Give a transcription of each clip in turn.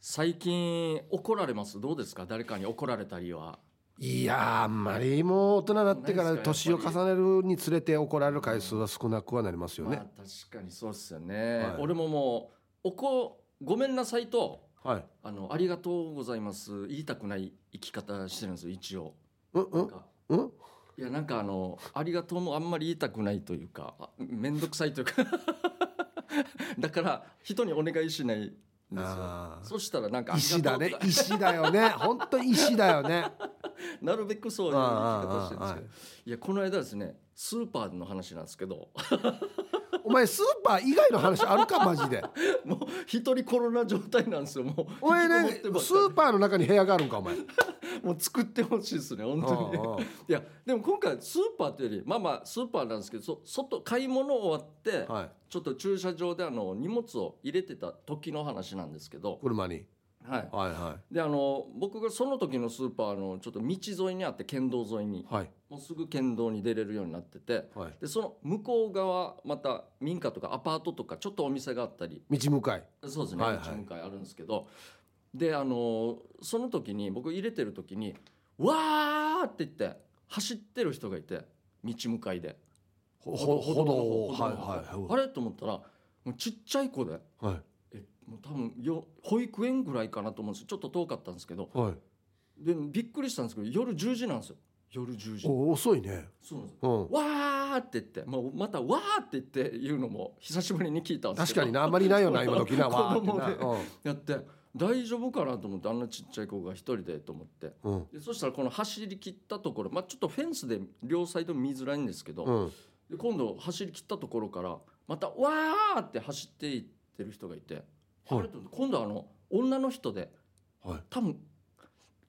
最近怒られます？どうですか？誰かに怒られたりは。いやーあんまりもう大人になってから年か？を重ねるにつれて怒られる回数は少なくはなりますよね。まあ、確かにそうですよね、はい。俺ももうおこごめんなさいとはい。あのありがとうございます言いたくない生き方してるんですよ一応。うんうんうん。いやなんかあのありがとうもあんまり言いたくないというかあ面倒くさいというか。だから人にお願いしないあー。そしたらなんか石だね。石だよね。本当に石だよね。なるべくそういう生き方してるんですけど。いやこの間ですねスーパーの話なんですけどお前スーパー以外の話あるかマジで。もう一人コロナ状態なんですよ。もう お前ねスーパーの中に部屋があるんかお前。もう作ってほしいですね本当に。いやでも今回スーパーというよりまあまあスーパーなんですけどそ外買い物終わって、はい。ちょっと駐車場であの荷物を入れてた時の話なんですけど、車に。はい、はいはであの僕がその時のスーパーのちょっと道沿いにあって県道沿いに。いはいもうすぐ県道に出れるようになっててはい。でその向こう側また民家とかアパートとかちょっとお店があったり。道向かい。そうですね、はいはい。道向かいあるんですけど。であのその時に僕入れてる時に「わー!」って言って走ってる人がいて道向かいで。歩道をあはれ？と思ったらもうちっちゃい子で。いはい。えもう多分よ保育園ぐらいかなと思うんですちょっと遠かったんですけど。はい。でびっくりしたんですけど夜10時なんですよ夜10時。お遅いね。そうなんですうん。わーって言って。もうまたわーって言って言うのも久しぶりに聞いたんですけど。確かにな。あんまりないよな 今時な。子わー供でってな。やって大丈夫かなと思ってあんなちっちゃい子が一人でと思って。うん。うんでそしたらこの走り切ったところ、まあ、ちょっとフェンスで両サイド見づらいんですけど、うん。で今度走り切ったところからまたわーって走っていってる人がいて、はい。今度はあの女の人ではい。多分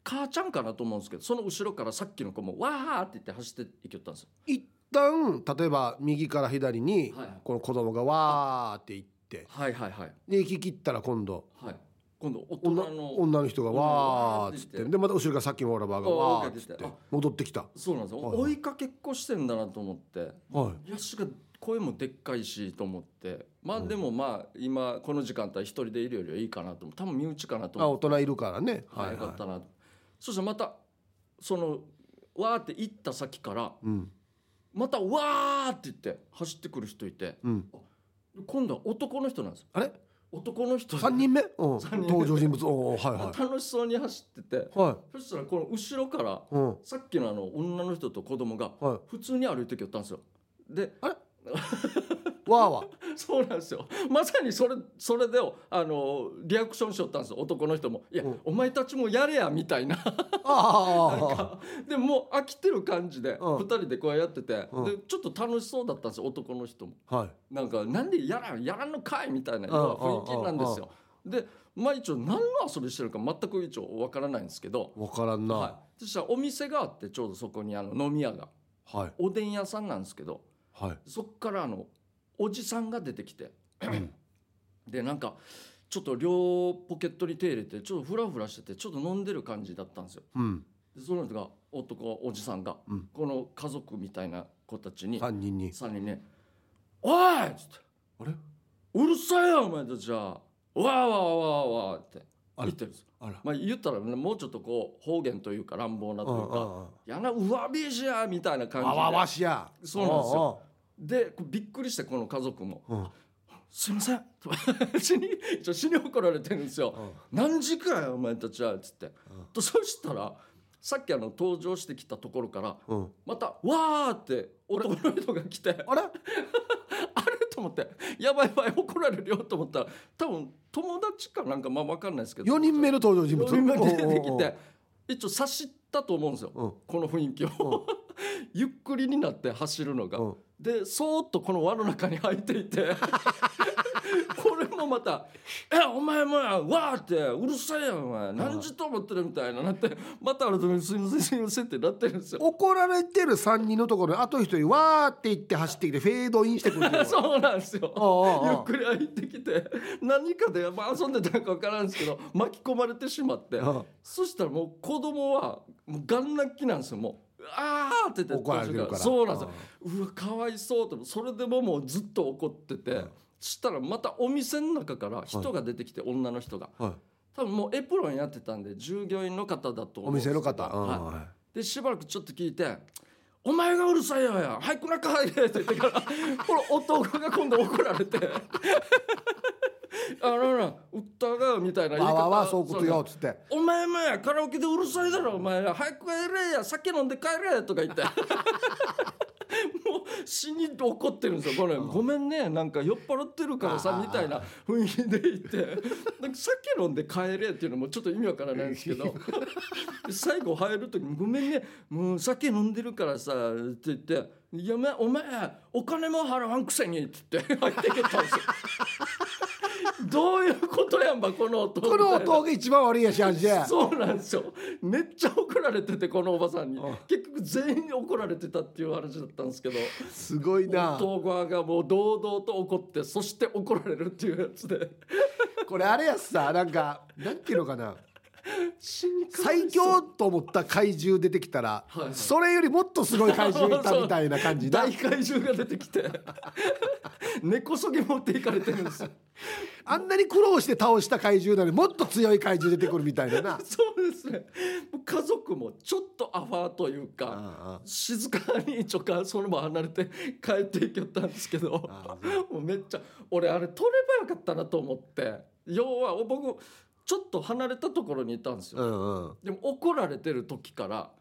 母ちゃんかなと思うんですけどその後ろからさっきの子もわーって言って走っていきよったんですよ。一旦例えば右から左にはいこの子供がわーって行ってはいはいはい。で行き切ったら今度はい。今度大人女の女の人がわーっつっわーって言って。てでまた後ろからさっきのオーラバーがあわーっつってあ戻ってきた。そうなんですよ、はいはい。追いかけっこしてんだなと思って。はい。ヤシが声もでっかいしと思って。まあうんでもまあ今この時間帯一人でいるよりはいいかなと思う。多分身内かなとあ思って。大人いるからね。はいはい。はよかったなとそしたらまたそのわーって行った先からいうん。またわーって言って走ってくる人いてうん。今度は男の人なんです。よあれ？男の人。で 三人目。登場人物。おーはいは楽しそうに走っててい。はそしたらこの後ろからいうん。さっきのあの女の人と子供がはい。普通に歩いてきよったんですよ。で わーわ そうなんですよ。まさにそれそれであのリアクションしよったんですよ。男の人も「いや、うん。お前たちもやれや」みたいな。ああなでもう飽きてる感じでうん。2人でこうやってて、うん。でちょっと楽しそうだったんですよ男の人も。はい。なんか「なんでやらんやらんのかい」みたいなうん雰囲気なんですよ。でまあ一応何の遊びしてるか全く一応わからないんですけど、わからんな。はい、そしたらお店があってちょうどそこにあの飲み屋が。はい。おでん屋さんなんですけど。はい。そっからあのおじさんが出てきて。でなんかちょっと両ポケットに手入れてちょっとフラフラしててちょっと飲んでる感じだったんですよ。うん。でその人が男おじさんが、うん。この家族みたいな子たちに三人に。3人ね「おい!」っつって。あれ「うるさいよお前たちは。わーわーわーわー」って言ってるんですまあ言ったらもうちょっとこう方言というか乱暴なというかうんうんうん「やなうわびしや」みたいな感じで。あわわしや。そうなんですよでびっくりしてこの家族も。うん。うん「すいません」死に死に怒られてるんですよ。何時かよお前たちは」っつって、とそしたらさっきあの登場してきたところからうん。また「わー」って男の人が来て。あれ？あれ？と思って。やばいやばい怒られるよと思ったら多分友達かなんかまあ分かんないですけど。四人目の登場人物？4人目出てきて一応察したと思うんですよ、うん。この雰囲気を、ゆっくりになって走るのが、うんでそーっとこの輪の中に入っていて これもまた「えお前もやわーってうるさいよお前何時と思ってる」みたいななってまた改めて「すいませんすいません」ってなってるんですよ。怒られてる三人のところにあと一人わーって言って走ってきてフェードインしてくるそうなんですよ。ゆっくり入ってきて何かで、まあ、遊んでたのか分からんですけど巻き込まれてしまってそしたらもう子供はもうガン泣きなんですよもう「ああ!」って言って怒られてるから。そうなんですよ。うわかわいそうとそれでももうずっと怒ってて、うんそしたらまたお店の中から人が出てきて、女の人が。はい。多分もうエプロンやってたんで従業員の方だと思お店の方、うんはい。はいでしばらくちょっと聞いて「お前がうるさいよや早く中入れ」って言ってから この弟が今度怒られて「あのなうったが」みたいな言い方。わわわそういうことよっつって。お前もやカラオケでうるさいだろお前ら早く帰れや酒飲んで帰れとか言って。もう死に怒ってるんですよこれ。ごめんねなんか酔っ払ってるからさみたいな雰囲気で言って。なんか酒飲んで帰れっていうのもちょっと意味わからないんですけど。で最後入る時に「ごめんねもう酒飲んでるからさ」って言って「いやめお前お金も払わんくせに」って言って入ってきたんですよ。どういうことやんばこの弟この音が一番悪いやしあんじゃ。そうなんですよ。めっちゃ怒られててこのおばさんに。うん。結局全員に怒られてたっていう話だったんですけど。すごいな。弟側がもう堂々と怒ってそして怒られるっていうやつで。これあれやつさなんかなんていうのかな最強と思った怪獣出てきたら、はいはい。それよりもっとすごい怪獣いたみたいな感じだ 大怪獣が出てきて。根こそぎ持っていかれてるんですよ。あんなに苦労して倒した怪獣なのにもっと強い怪獣出てくるみたいなな。そうですね。家族もちょっとアファーというか静かにちょかその場離れて帰っていきよったんですけどあもうめっちゃ俺あれ取ればよかったなと思って。要は僕ちょっと離れたところにいたんですよ、うんうん。でも怒られてる時から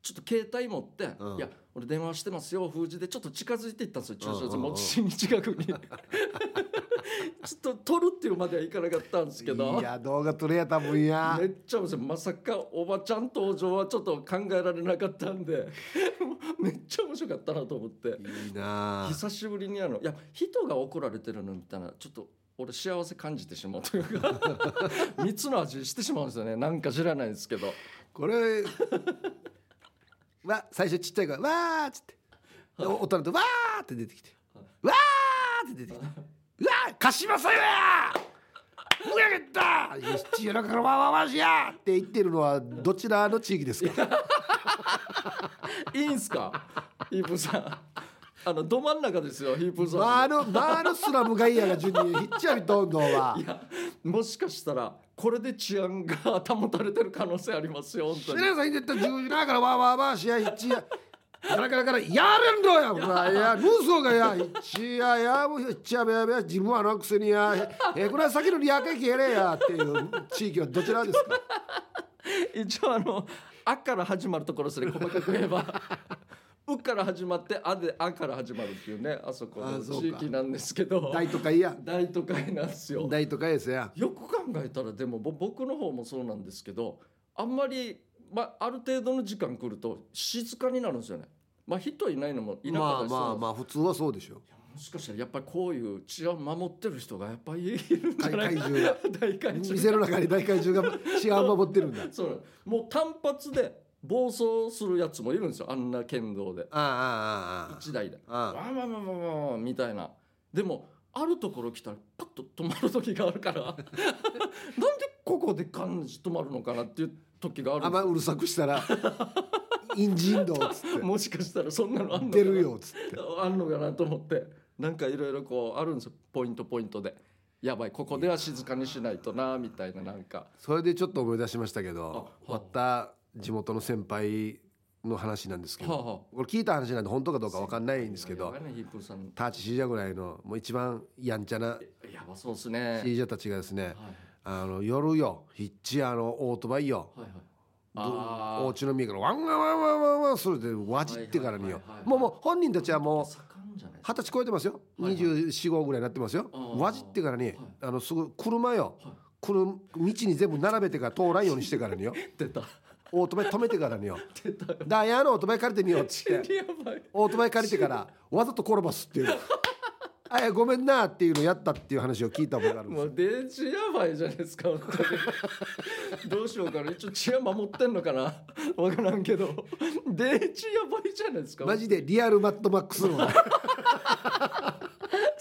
ちょっと携帯持って「うん。いや俺電話してますよ封じでちょっと近づいていったんですよ駐車場もう死に近くに。ちょっと撮るっていうまではいかなかったんですけど。いや動画撮れや多分や。めっちゃ面白い。まさかおばちゃん登場はちょっと考えられなかったんで。めっちゃ面白かったなと思って。いいなあ。久しぶりにあのいや人が怒られてるの見たらちょっと俺幸せ感じてしまうというか 蜜の味してしまうんですよね。なんか知らないですけど。これわ最初ちっちゃいからわーっつって。で大人とわーって出てきて。わーって出てきて。うわー貸しますよやふやげたよしちやらからわわわしやって言ってるのはどちらの地域ですか？いいんすか？ヒープーさんあのど真ん中ですよヒープーさん、まあのまあのスラムガイヤが順にヒッチャビどんどんは。いやもしかしたらこれで治安が保たれてる可能性ありますよ本当に。皆さん言ってた10時だからわわわしやヒッチやガラガラガラやれんろやほら。いや。ヌーソーがやヒッチややもうヒッチやべやべや自分はあのくせにやえこれは先のリアカイやれやっていう地域はどちらですか？一応あの「あ」から始まるところですね細かく言えば「う」から始まって「あ」で「あ」から始まるっていうねあそこの地域なんですけど。大都会や。大都会なんですよ。大都会ですや。よく考えたらでもぼ僕の方もそうなんですけどあんまり、まあ、ある程度の時間来ると静かになるんですよね。まあ人いないのもいなかまあったりするんです。まあまあ普通はそうでしょ。もしかしたらやっぱりこういう治安守ってる人がやっぱりいるんじゃ大ないか怪獣が 大怪獣。店の中に大怪獣が治安を守ってるんだ。そう。もう単発で暴走するやつもいるんですよ。あんな県道で。あああああ一台で。ああ。わーわーわーわーわーみたいな。でもあるところ来たらパッと止まる時があるから。なんでここで感じ止まるのかなっていう時があるあんまうるさくしたら インジンドっつって。もしかしたらそんなのあんの出るよっつって。あんのかなと思って。なんかいろいろこうあるんですよ。ポイントポイントで。やばいここでは静かにしないとなみたいななんか。それでちょっと思い出しましたけど終わった地元の先輩の話なんですけど、はあはあ。これ聞いた話なんで本当かどうかわかんないんですけどターチシージャぐらいのもう一番やんちゃなやばそうですね。シージャたちがですねはいあの夜よヒッチあのオートバイよ。はいはいお家の家からワンワンワンワンワンワンそれでわじってからによもうもう本人たちはもう二十歳超えてますよ。はいはい。24、5ぐらいになってますよ。わじってからにはい。あのすぐ車よ。はい。車道に全部並べてから通らんようにしてからによ。出たオートバイ止めてからによ ダイヤのオートバイ借りてみようっつって。オートバイ借りてからわざと転ばすっていう あいやごめんなっていうのやったっていう話を聞いた覚えがあるんですもようデージやばいじゃないですか本当に。どうしようかな。一応治安守ってんのかな。わからんけど。デージやばいじゃないですかマジでリアルマットマックスの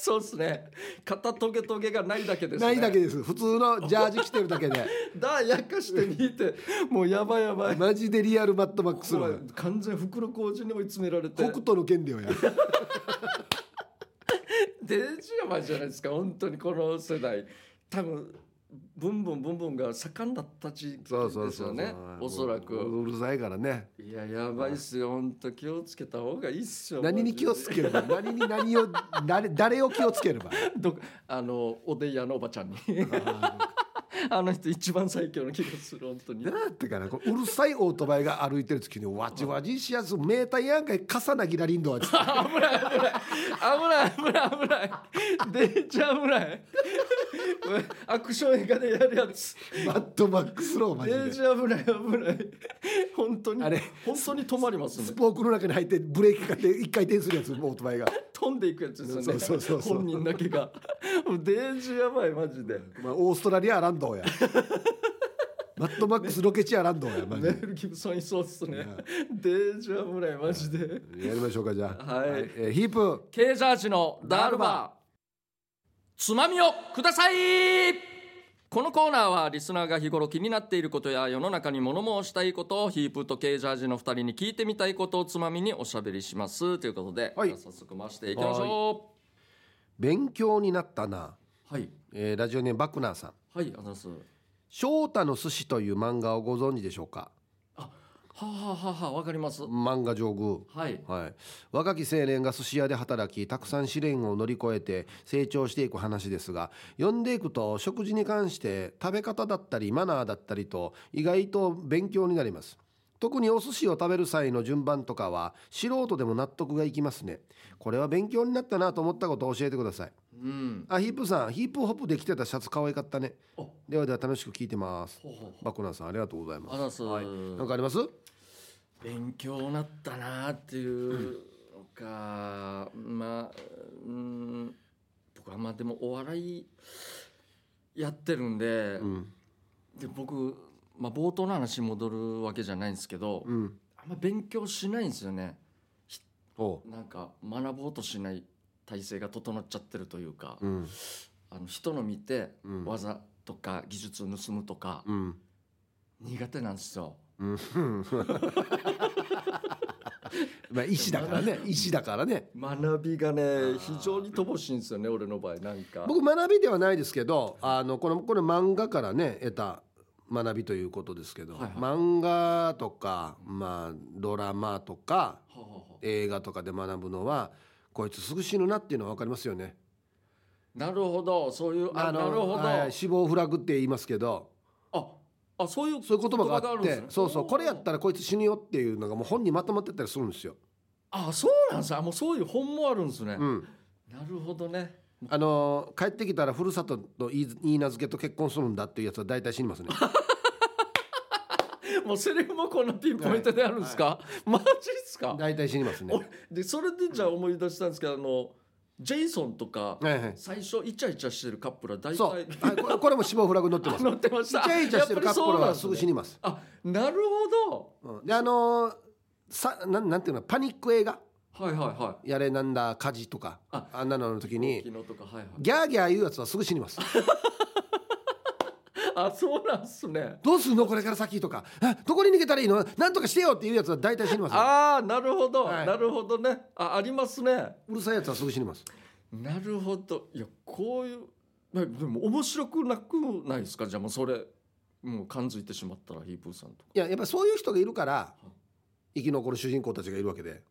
そうっすね。肩トゲトゲがないだけですね。ないだけです。普通のジャージ着てるだけで。だやかしてみてもうやばいやばい。マジでリアルマットマックス完全袋小路に追い詰められて。北斗の剣だよや。デージやばいじゃないですか。本当にこの世代。多分ブンブンブンブンが盛んだった時期そうそうですよねおそらうく。うるさいからね。いややばいっすよ。本当気をつけた方がいいっすよ。何に気をつければ何に何を誰誰を気をつければ？どあのおでん屋のおばちゃんに あの人一番最強の気がする本当に。なんてかなこううるさいオートバイが歩いてる時にわちわちしやす名体やんかい重なぎらりんどは。危ない危ない危ない危ない危ない。デンジャー危ない。アクション映画でやるやつ。マッドマックスローマジデンでジャー危ない危ない。本当にあれ本当に止まりますね。スポークの中に入ってブレーキかけて一回転するやつオートバイが、飛んでいくやつですよね。そうそうそう本人だけが。もうデンジやばいマジで。まあ、オーストラリアランドや。マッドマックスロケチアランドやマジで。メル・ギブソンいそうっすね。デンジャー危ないマジで。やりましょうかじゃあ。はい。えーヒープ。ケージャージのダールバー。つまみをくださいこのコーナーはリスナーが日頃気になっていることや世の中に物申したいことをヒープとケージャージの2人に聞いてみたいことをつまみにおしゃべりします。ということで、はい。早速回していきましょ勉強になったな、うはい。えーラジオネームバクナーさん。はいありがとうございます。翔太の寿司という漫画をご存知でしょうか？あはあ、はあはあはあ、わかります。漫画上宮。はい。はい、若き青年が寿司屋で働きたくさん試練を乗り越えて成長していく話ですが読んでいくと食事に関して食べ方だったりマナーだったりと意外と勉強になります。特にお寿司を食べる際の順番とかは素人でも納得がいきますね。これは勉強になったなと思ったことを教えてください。うん。あヒープさんヒープホップで着てたシャツ可愛かったね。あではでは楽しく聞いてます。バクナーさんありがとうございます。あざす、なんかあります？勉強なったなっていうのか、まあうん僕はまあでもお笑いやってるんで,、うん。で僕、まあ、冒頭の話に戻るわけじゃないんですけど、うん。あんま勉強しないんですよね。なんか学ぼうとしない体制が整っちゃってるというか、うん。あの人の見てうん。技とか技術を盗むとかうん。苦手なんですよ。うん。まあ石だからね。石だからね。学びがね非常に乏しいんですよね俺の場合なんか。僕学びではないですけどあのこのこれ漫画からね得た学びということですけど、はいはい。漫画とか、まあ、ドラマとかはあはあはあ。映画とかで学ぶのはこいつすぐ死ぬなっていうのは分かりますよね。なるほど。そういうあのなるほど、はい死亡フラグって言いますけどああそういうそういう言葉があってそうそうこれやったらこいつ死ぬよっていうのがもう本にまとまってたりするんですよ。あそうなんですあもうそういう本もあるんですね、うん。なるほどね。あの帰ってきたらふるさとと言い言い名付けと結婚するんだっていうやつは大体死にますね。もうセリフもこんなピンポイントであるんですか、マジっすか？大体死にますね。俺でそれでじゃあ思い出したんですけどあのジェイソンとかはいはい。最初イチャイチャしてるカップルは大体そう、はい、これこれも死亡フラグ載ってます。乗ってましたイチャイチャしてるカップルはすぐ死にます。あなるほうんであのーさなんなんていうのパニック映画？どはいはいはいやれなんだ火事とかああんなのの時に昨日とかはいはいギャーギャー言うやつはすぐ死にます。あそうなんすね。どうすんの？これから先とか。あどこに逃げたらいいの？なんとかしてよっていうやつは大体死にますよ。ああなるほど、はい。なるほどね。あありますね。うるさいやつはすぐ死にます。なるほど。いやこういうまあでも面白くなくないですか？じゃあもうそれもう感づいてしまったらヒープーさんとか。いややっぱそういう人がいるから生き残る主人公たちがいるわけで。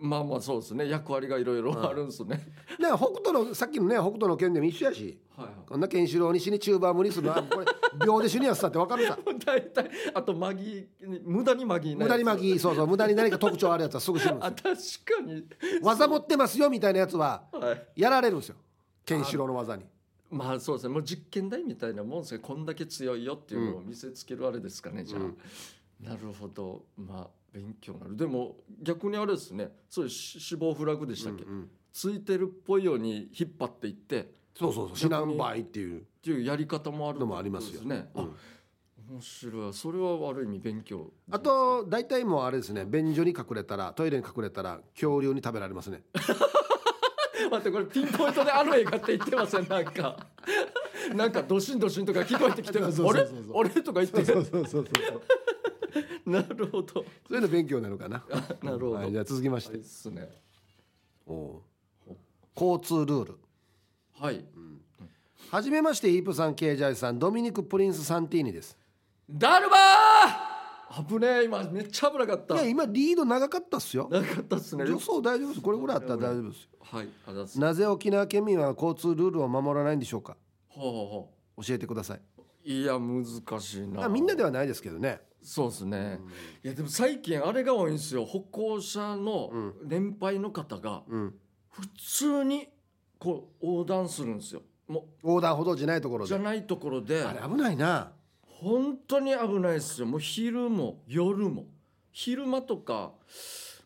まあまあそうですね。役割がいろいろあるんですね、だから北斗のさっきのね北斗の剣でも一緒やし。はいはい。こんなケンシロウに死にチューバー無理するのは これ秒で死ぬやつだって分かるさ。大体あとマギー無駄にマギ無駄に巻きそうそう無駄に何か特徴あるやつはすぐ死ぬんあです確かに。よ技持ってますよみたいなやつははい。やられるんですよ。ケンシロウの技に。まあそうですね。もう実験台みたいなもんですね。こんだけ強いよっていうのを見せつけるあれですかね、じゃあ、うんなるほど。まあ勉強になる。でも逆にあれですね。そういうし死亡フラグでしたっけ、うんうん。ついてるっぽいように引っ張っていって。っそうそうそう。死なんばいっていう。ていうやり方もあるのもありますよね、うんあ面白い。それはある意味勉強。あと大体もうあれですね。便所に隠れたらトイレに隠れたら恐竜に食べられますね。待ってこれピンポイントであの映画って言ってません？なんか。なんかドシンドシンとか聞こえてきてそうあれそうそうそう。あれ？とか言って。そうそうそう なるほど。そういうの勉強なのかな。なるほど、はい、じゃあ続きまして。はいっすね。おう。交通ルール。はい、はじめましてイープさんケイジャイさんドミニク・プリンス・サンティーニです。だるまー！危ねえ今めっちゃ危なかった。いや今リード長かったっすよ。なかったっすね。予想大丈夫です。これぐらいあったら大丈夫ですよ。はいあざす。なぜ沖縄県民は交通ルールを守らないんでしょうか？ほうほうほ教えてください。ういや難しいな。あみんなではないですけどねそうですね、いやでも最近あれが多いんですよ。歩行者の年配の方がうん。普通にこう横断するんですよ。も横断歩道じゃないところで。うじゃないところで。あれ危ないな。本当に危ないですよ。もう昼も夜も。昼間とか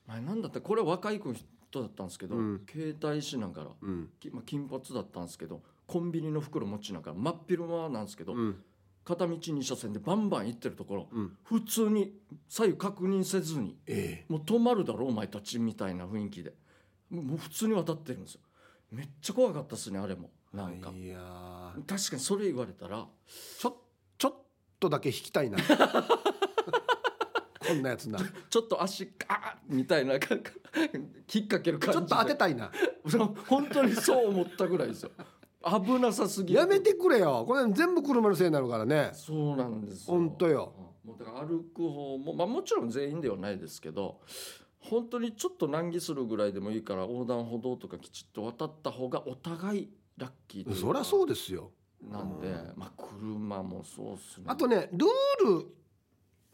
前なんだった？これは若い子人だったんですけど、うん。携帯しながら、うん。きまあ、金髪だったんですけどコンビニの袋持ちながら真っ昼間なんですけど、うん片道2車線でバンバン行ってるところ、うん。普通に左右確認せずにえもう止まるだろお前たちみたいな雰囲気で。もう普通に渡ってるんですよ。めっちゃ怖かったっすねあれも。えなんか、いやー。確かにそれ言われたらちょちょっとだけ引きたいな。こんなやつな。ちちょっと足あみたいなか引っ掛ける感じで。ょっと当てたいな。本当にそう思ったぐらいですよ危なさすぎる。やめてくれよ。これ全部車のせいになるからね。そうなんですよ。ほんとよ。もうだから歩く方も、まあ、もちろん全員ではないですけど本当にちょっと難儀するぐらいでもいいから横断歩道とかきちっと渡った方がお互いラッキーそりゃそうですよ。なんで、まあ車もそうっすね。あとねルール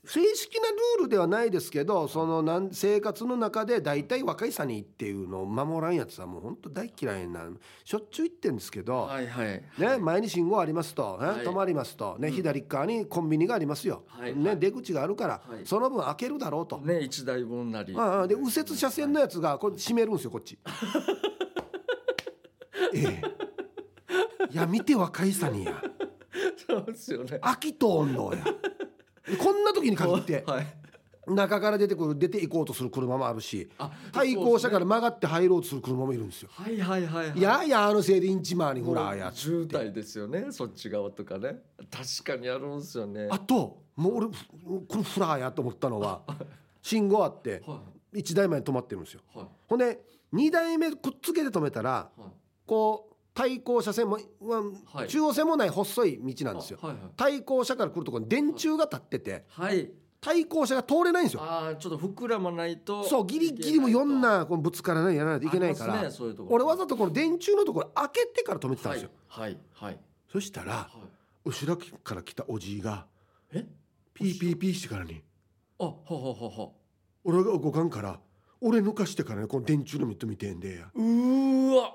正式なルールではないですけどそのなん生活の中で大体若いさにっていうのを守らんやつはもう本当大嫌いなしょっちゅう言ってるんですけど、はいはい。ね、前に信号ありますと、ねはい。止まりますと、ね左側にコンビニがありますよ、はい。ね、出口があるから、はい。その分開けるだろうと、ね一台分なり。ああで右折車線のやつがこれ閉めるんですよこっち。ええ。いや見て若いさにや。そうですよね。秋とんのや。でこんな時に限ってはい。中から出てくる出て行こうとする車もあるしあ対向車から曲がって入ろうとする車もいるんですよ。はいはいはいはい。いやいやあのせいでインチマーにほらやつ渋滞ですよねそっち側とかね。確かにあるんですよね。あともう俺これフラーやと思ったのは 信号あっては1台前に止まってるんですよ。いはい。ほんで2台目くっつけて止めたらはい。こう対向車線も、うんはい。中央線もない細い道なんですよ。はいはい。対向車から来るところに電柱が立ってて。はい。対向車が通れないんですよ。ああちょっと膨らまないとそうギリギリもいろんなこうぶつからないやらないといけないから、ね俺わざとこの電柱のところ開けてから止めてたんはいですよ、はいはいそしたらはい。後ろから来たおじいがえ？ピーピーピーしてからにあはははは俺が動かんから俺抜かしてからねこの電柱のミット見てんでや。うーわ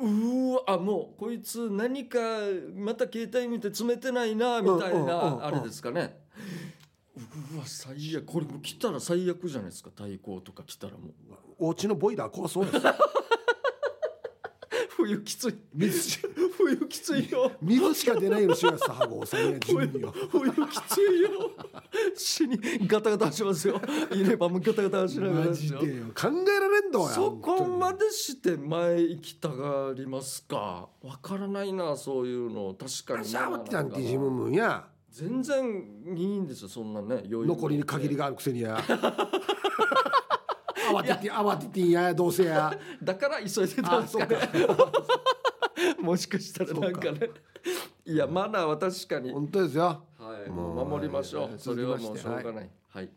うーわあもうこいつ何かまた携帯見て詰めてないなみたいなあれですかね。うわ最悪。これもう来たら最悪じゃないですか。対抗とか来たらもう。お家のボイラー怖そうです冬きつい。水。冬きついよ。水しか出ないようにしようさんや冬きついよ。死にガタガタしますよ。入れ歯もガタガタしながらマですよ。ジでよ。考えられんのやそこま本でして前行きたがりますか？わからないなそういうの。確かに全然いいんですよそんなね余裕残りに限りがあるくせにや慌てて慌ててんやどうせや。だから急いでたんあそうですかね。か。もしかしたらなんかね。いやマナーは確かに、本当ですよ。はい、もう守りましょもううそれはもうしょうがない。はい。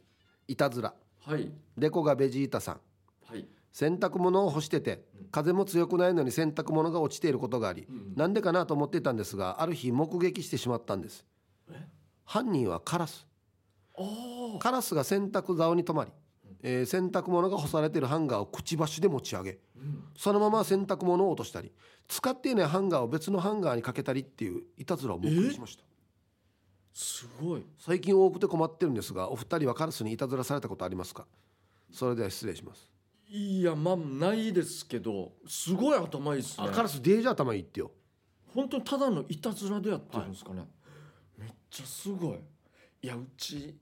い。たずら。はい。デコがベジータさん。はい。洗濯物を干してて風も強くないのに洗濯物が落ちていることがあり、なんでかなと思っていたんですがある日目撃してしまったんです。犯人はカラス。おカラスが洗濯竿に止まり、えー洗濯物が干されているハンガーをくちばしで持ち上げそのまま洗濯物を落としたり使っていないハンガーを別のハンガーにかけたりっていういたずらを目撃しました。すごい。最近多くて困ってるんですがお二人はカラスにいたずらされたことありますか？それでは失礼します、いやまあないですけどすごい頭いいですね。あカラスデージ頭いいってよ。本当にただのいたずらでやってるんですかね、めっちゃすごい。いやうち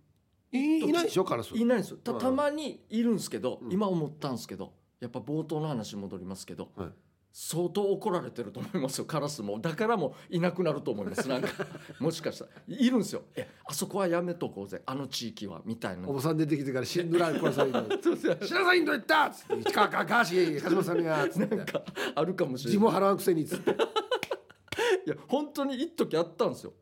いいない。でしょカラス。いないんですよ。たうん。たまにいるんですけど、うん。今思ったんですけどやっぱ冒頭の話に戻りますけど、はい。相当怒られてると思いますよカラスも。だからもういなくなると思います。なんか もしかしたら。いるんですよ。えあそこはやめとこうぜ。あの地域はみたいな。おばさん出てきてから死んどらんこれさいそうそう。知らさいんと言ったっつって。市川かかし鹿島さんがつって。なんかあるかもしれ字ない。も払わんくせにっつっていや本当に一時あったんですよ。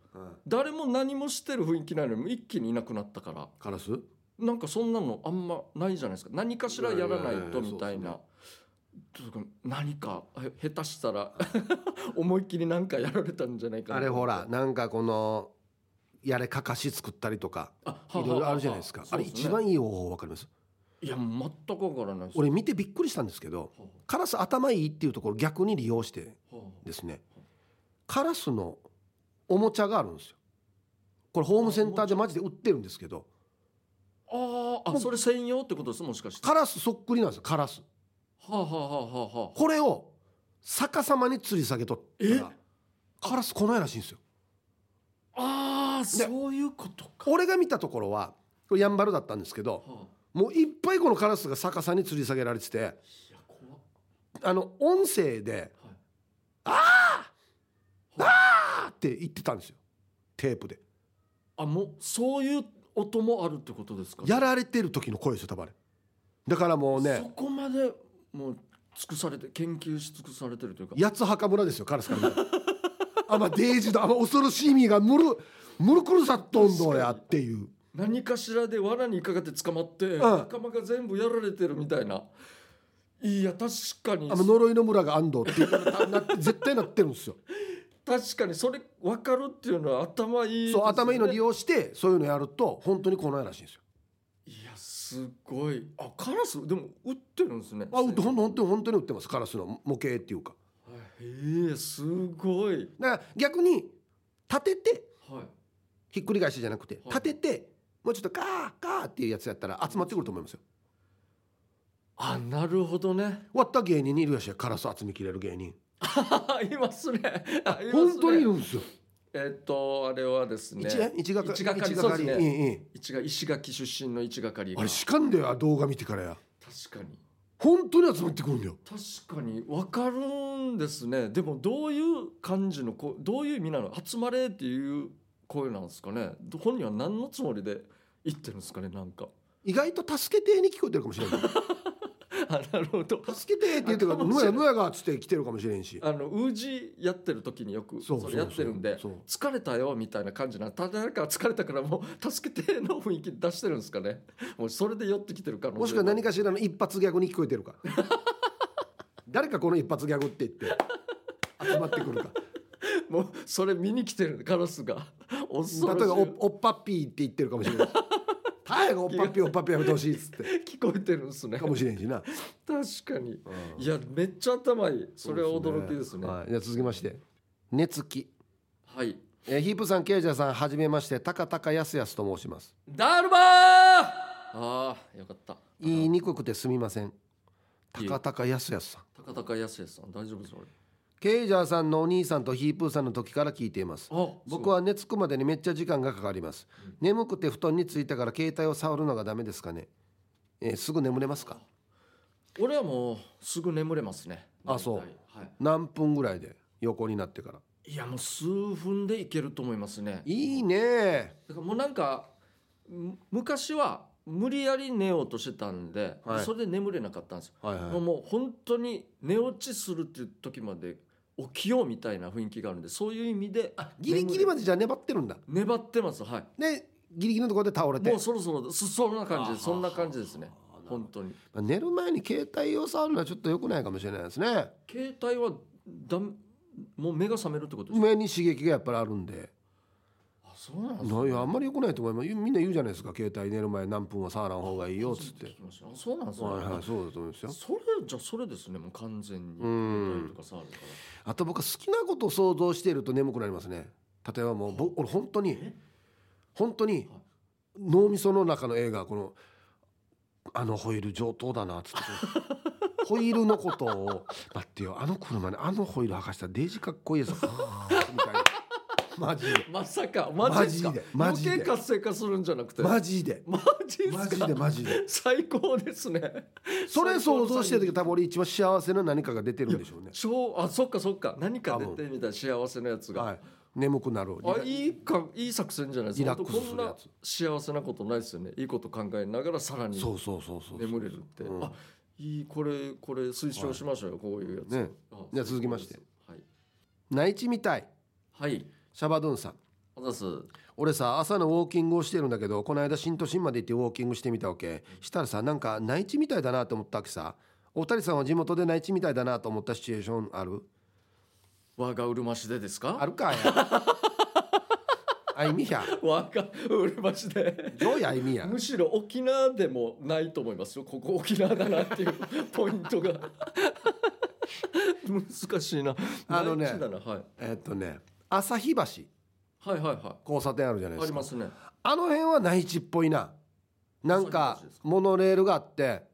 誰も何もしてる雰囲気ないのに一気にいなくなったから。カラス？なんかそんなのあんまないじゃないですか。何かしらやらないとみたいな。何かへ下手したら 思いっきり何かやられたんじゃないかな。あれほらなんかこのやれかかし作ったりとかあいろいろあるじゃないですか。あれ一番いい方法わかります？いや全くわからないです。俺見てびっくりしたんですけどカラス頭いいっていうところ逆に利用してですねカラスのおもちゃがあるんですよ。これホームセンターでマジで売ってるんですけど。あーあそれ専用ってことですもしかして。カラスそっくりなんですよカラス。はあはあはあはあはあ。これを逆さまに吊り下げとったらカラス来ないらしいんですよ。ああそういうことか、俺が見たところはこれやんばるだったんですけどはもういっぱいこのカラスが逆さに吊り下げられててあの音声ではい「あー!」って言ってたんですよ。テープで。あもうそういう音もあるってことですかやられてる時の声ですよ多分あれ。だからもうそねこまでもう尽くされて研究し尽くされてるというか。八つ墓村ですよカラスから見たら。あまあデージだあま恐ろしい意味がむるむるくるさっとんどやっていう。何かしらで罠にかかって捕まって、ん。仲間が全部やられてるみたいな。いや確かに。あの呪いの村が安藤っていうって絶対なってるんですよ確かにそれ分かるっていうのは頭いいね、そう頭いいの利用してそういうのやると本当に来ないらしいんですよ。いやすごい。あカラスでも売ってるんですね。あほんとほんと本当に本当に売ってますカラスの模型っていうか。へえすごい。だから逆に立ててはい。ひっくり返しじゃなくてはい。立ててもうちょっとガーガーっていうやつやったら集まってくると思いますよ。あなるほどね。終わった芸人にいるやしやカラス集めきれる芸人 いますね。あいますね。本当にいるんですよ。えっとあれはですね一一がか一係一そう一が石垣出身の一係が。あれしかんだよ動画見てから。や確かに。本当に集まってくるんだよ。確かに。分かるんですね。でもどういう感じのこどういう意味なの？集まれっていう声なんですかね？本人は何のつもりで言ってるんですかねなんか。意外と助けてに聞こえてるかもしれない。あなるほど。助けてって言ってるから「ぬやぬやが」っつって来てるかもしれんし。あのウージやってる時によくそれやってるんで疲れたよみたいな感じなた。だか疲れたからもう助けての雰囲気出してるんですかね。もうそれで寄ってきてる可能性も。しくは何かしらの一発ギャグに聞こえてるか。誰かこの一発ギャグって言って集まってくるか。もうそれ見に来てるカラスが例えばお「おっぱっぴー」って言ってるかもしれない大河おっぱっぴーおっぱっぴーやめてほしいっつって。聞こえてるんですね。かもしれんしな。確かに。いやめっちゃ頭いい。それは驚きですね。はい、じゃあ続きまして。寝つき、はい。えーヒープさんケイジャーさんはじめまして。高高やすやすと申します。ダルバー！ああよかった。言いにくくてすみません。いえ。高高やすやすさん。高高康さん。大丈夫です俺ケイジャーさんのお兄さんとヒープーさんの時から聞いています。あ僕は寝つくまでにめっちゃ時間がかかります、眠くて布団についてから携帯を触るのがダメですかね、えーすぐ眠れますか？俺はもうすぐ眠れますね。あそう。はい。何分ぐらいで横になってから？いやもう数分でいけると思いますね。いいね。だからもうなんかむ昔は無理やり寝ようとしてたんで、はい。それで眠れなかったんですよ、はいはい。もう本当に寝落ちするっていう時まで起きようみたいな雰囲気があるんでそういう意味でギリギリまででじゃあ粘ってるんだ。粘ってますはい。でギリギリのところで倒れて。もうそろそろそそんな感じそんな感じですね。本当に。まあ寝る前に携帯を触るのはちょっと良くないかもしれないですね。携帯はだんもう目が覚めるってことですか？目に刺激がやっぱりあるんで。あそうなんですかいやあんまり良くないと思います。みんな言うじゃないですか。携帯寝る前何分は触らん方がいいよっつって。そうなんですね、はいはいそうだと思いますよ。それじゃあそれですねもう完全にうん。あと僕は好きなことを想像していると眠くなりますね。例えばもう僕俺本当にえ？本当に脳みその中の映画このあのホイール上等だなっつって。ホイールのことを待ってよあの車にあのホイール履かしたらデージかっこいいですはあみたいなマジで。まさかマジでマジでマジで。余計活性化するんじゃなくて。マジで。マジでマジでマジで。最高ですね。それ想像してる時多分俺一番幸せな何かが出てるんでしょうね。超あそっかそっか。何か出てみたい幸せなやつが、はい。眠くなるあいいかいい作戦じゃないですか？こんな幸せなことないですよね。いいこと考えながらさらにそうそうそうそう。眠れるって、うん。あいいこれこれ推奨しましょうよ、こういうやつ、ね。あじゃあ続きまして。はい。内地みたい。はいシャバドゥンさん。俺さ朝のウォーキングをしてるんだけどこの間新都心まで行ってウォーキングしてみたわけ。したらさなんか内地みたいだなと思ったわけさ。お二人さんは地元で内地みたいだなと思ったシチュエーションある？我がうるま市でですか？あるかい。あいみや。我がうるま市で。どうやあいみや？むしろ沖縄でもないと思いますよ。ここ沖縄だなっていう ポイントが。難しいな。あのねはい、えっとね旭橋。はいはいは交差点あるじゃないいですか。ありますね。あの辺は内地っぽいな。なんか旭橋ですか？モノレールがあって。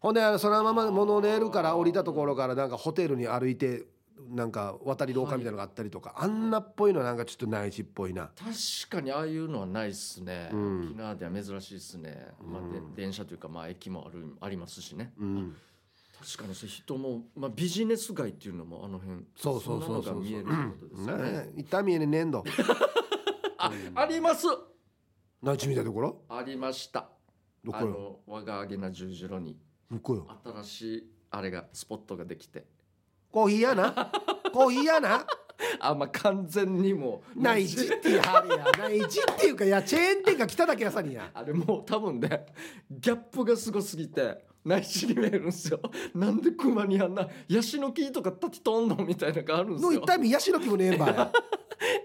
ほんであのそのままモノレールから降りたところからなんかホテルに歩いてなんか渡り廊下みたいなのがあったりとか、あんなっぽいのはなんかちょっと内地っぽいな。確かにああいうのはないっすね、うん。沖縄では珍しいっすね、まあで電車というかまあ駅もあるありますしね、うん確かに人も、まあ、ビジネス街っていうのもあの辺そうそうそうそう。んなのが見えるってことですよね。ねえ痛みえねねんどああります。内地みたいなところ？ありました。あどこよ？の我が揚げな十字路に。向こうよ。新しいあれがスポットができて。コーヒーやな？コーヒーやな？あまあ完全にもう内地っていうあれや。内地っていうかいやチェーン店が来ただけやさにや。あれもう多分ねギャップがすごすぎて内地に見えるんですよ。なんで熊にあんなヤシの木とか立ちとんのみたいなのがあるんですよ。の痛みヤシの木もねえんばや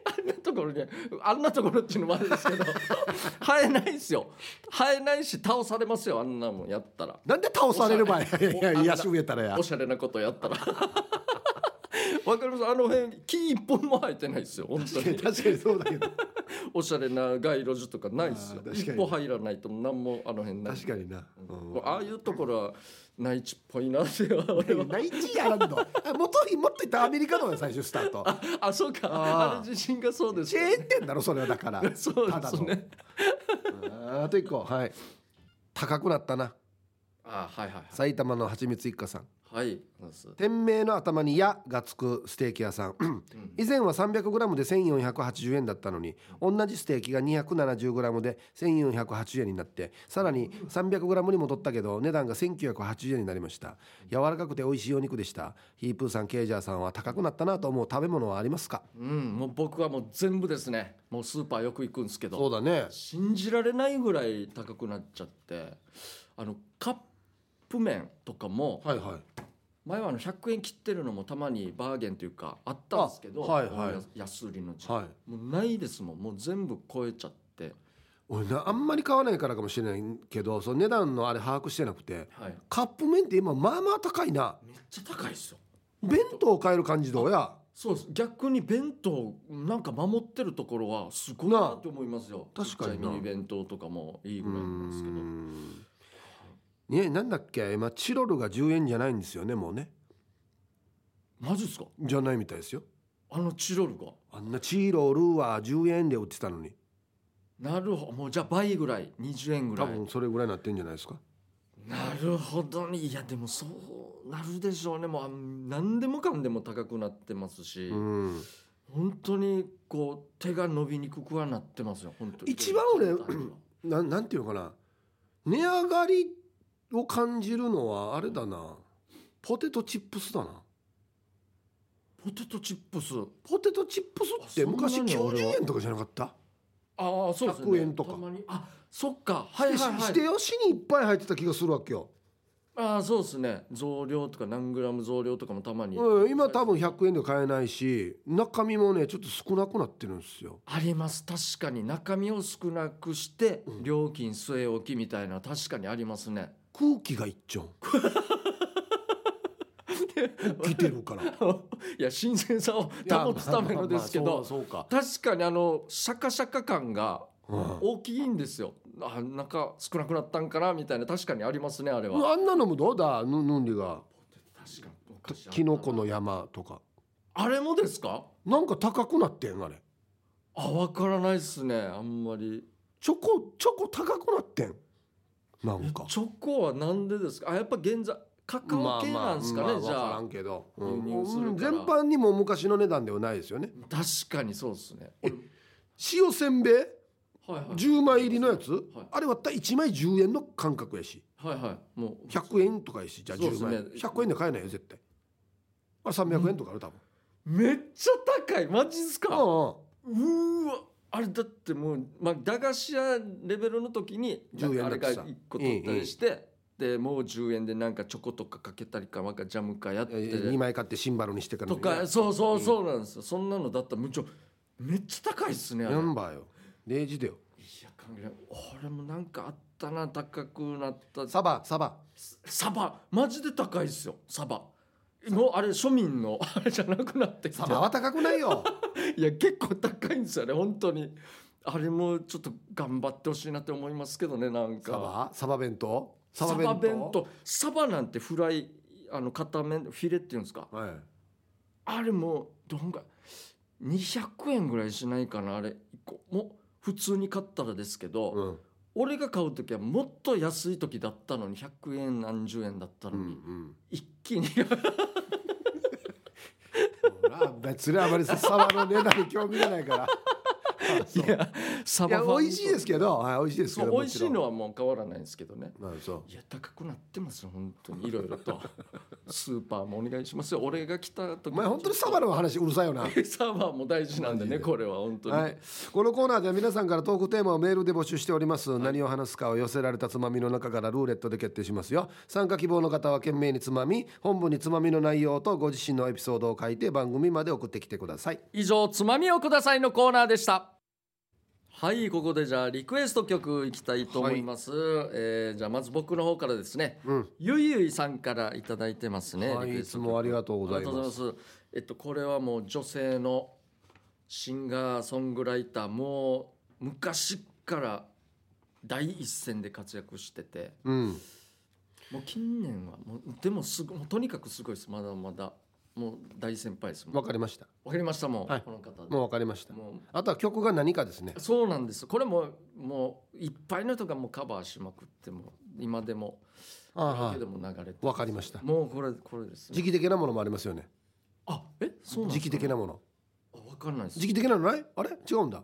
あんなところにあんなところっていうのもあるんですけど 生えないですよ。生えないし倒されますよあんなもんやったら。なんで倒されるばやいやいやおヤシ植えたらや。おしゃれなことやったらわかります？あの辺木一本も生えてないですよ本当に。確かにそうだけど。おしゃれな街路樹とかないですよ。一歩入らないと何もあの辺ない。確かにな、うん。ああいうところは内地っぽいなって。俺は内地やらんの？あもっともっと言ったらアメリカのよ 最初スタート。あそうか。あれ自信がそうですチよェーン店だろそれはだから。そうですね。ああと一個。はい。高くなったな。あはいはい埼玉のはちみつ一家さんはい。店名の頭に「や」がつくステーキ屋さん。以前は 300g で1480円だったのに同じステーキが 270g で1480円になってさらに 300g に戻ったけど値段が1980円になりました。柔らかくて美味しいお肉でした。ヒープーさんケイジャーさんは高くなったなと思う食べ物はありますか？うんもう僕はもう全部ですね。もうスーパーよく行くんですけど。そうだね。信じられないぐらい高くなっちゃって。あのカップ麺とかもはいはい。前はあの100円切ってるのもたまにバーゲンというかあったんですけど、あはいはい。や安売りの時はい。もうないですもん。もう全部超えちゃって。俺なあんまり買わないからかもしれないけどその値段のあれ把握してなくてはい。カップ麺って今まあまあ高いな。めっちゃ高いですよ。弁当を買える感じどうや？そうです。逆に弁当なんか守ってるところはすごいなって思いますよ。な確かにミニ弁当とかもいいぐらいなんですけどねなんだっけ今チロルが10円じゃないんですよねもうね。マジですか？じゃないみたいですよ。あのチロルが？あんなチロルは10円で売ってたのに。なるほど。もうじゃあ倍ぐらい。20円ぐらい。多分それぐらいになってんじゃないですか。なるほどね。いやでもそうなるでしょうね。もうあん何でもかんでも高くなってますし、うん。本当にこう手が伸びにくくはなってますよ。本当に。一番俺ななんていうのかな。値上がりを感じるのはあれだな。ポテトチップスだな。ポテトチップス。ポテトチップスって昔に俺は90円とかじゃなかった？ああそうですね。100円とか。たまに。あそっか。はいはいはい。してよしにいっぱい入ってた気がするわけよ、ああそうですね。増量とか何グラム増量とかもたまに、うん、今多分100円で買えないし中身もねちょっと少なくなってるんですよ。あります。確かに。中身を少なくして料金据え置きみたいな確かにありますね空気が一丁。来てるから。いや新鮮さを保つためのですけど確かにあのシャカシャカ感がうん。大きいんですよ。あなんか少なくなったんかなみたいな確かにありますねあれは。あんなのもどうだ？ぬぬんりが。確かに昔あったキノコの山とか。あれもですか？なんか高くなってんあれ。あわからないっすねあんまり。チョコチョコ高くなってんなんか。チョコはなんでですか？あやっぱ現在カカオ系なんですかね、じゃあ。わからんけど、うん。全般にも昔の値段ではないですよね。確かにそうですね。塩せんべい？はいはい。10枚入りのやつ、はい。あれ割ったら1枚10円の感覚やし。はいはい。もう。100円とかやしじゃあ10そうですね。枚、100円で買えないよ絶対。あれ300円とかある多分。めっちゃ高い！マジっすか？うん。うわあれだってもう、まあ、駄菓子屋レベルの時に10円あれがだってさ。1個取ったりして、でもう10円でなんかチョコとかかけたりかなんかジャムかやって2枚買ってシンバルにしてからとかそうそうそうなんですよ、そんなのだったらむちょめっちゃ高いっすねあれ。ナンバーよ。0時だよ。いや考え俺もなんかあったな高くなった。サバサバ。サバマジで高いっすよサバもうあれ庶民の あれじゃなくなってきて。サバは高くないよ。いや結構高いんですよね本当に。あれもちょっと頑張ってほしいなって思いますけどねなんか。サバ？サバ弁当？サバ弁当？サバなんてフライあの片面フィレっていうんですか？はい。あれもどんぐらい？200円ぐらいしないかなあれ。一個もう普通に買ったらですけど、うん俺が買う時はもっと安い時だったのに100円何十円だったのに、ん一気に。ほら別にあまりサバの値段に興味がないからいやサバファン美味しいですけどはい美味しいですけど美味しいのはもう変わらないんですけどね。まあそう。いや高くなってますよ本当に。いろいろと。スーパーもお願いしますよ。俺が来た時お前本当にサバの話うるさいよな。サバも大事なんでねこれは本当に、はい、このコーナーでは皆さんからトークテーマをメールで募集しております、何を話すかを寄せられたつまみの中からルーレットで決定しますよ。参加希望の方は懸命につまみ本文につまみの内容とご自身のエピソードを書いて番組まで送ってきてください。以上つまみをくださいのコーナーでしたはいここでじゃあリクエスト曲いきたいと思います、えーじゃあまず僕の方からですね、うん。ゆいゆいさんからいただいてますね、はいいつもありがとうございますありがとうございます。えっとこれはもう女性のシンガーソングライターもう昔から第一線で活躍してて。うん。もう近年はもうでもすごもうとにかくすごいですまだまだもう大先輩ですもん。わかりました。わかりましたもう、はい。この方もうわかりました。もあとは曲が何かですね。うそうなんです。これももういっぱいの人がもうカバーしまくっても今でも。ああでも流れてわかりました。もうこれこれです、ね、時期的なものもありますよね。あえ？そうなんです時期的なもの。あわかんないです。時期的なのない？あれ？違うんだ。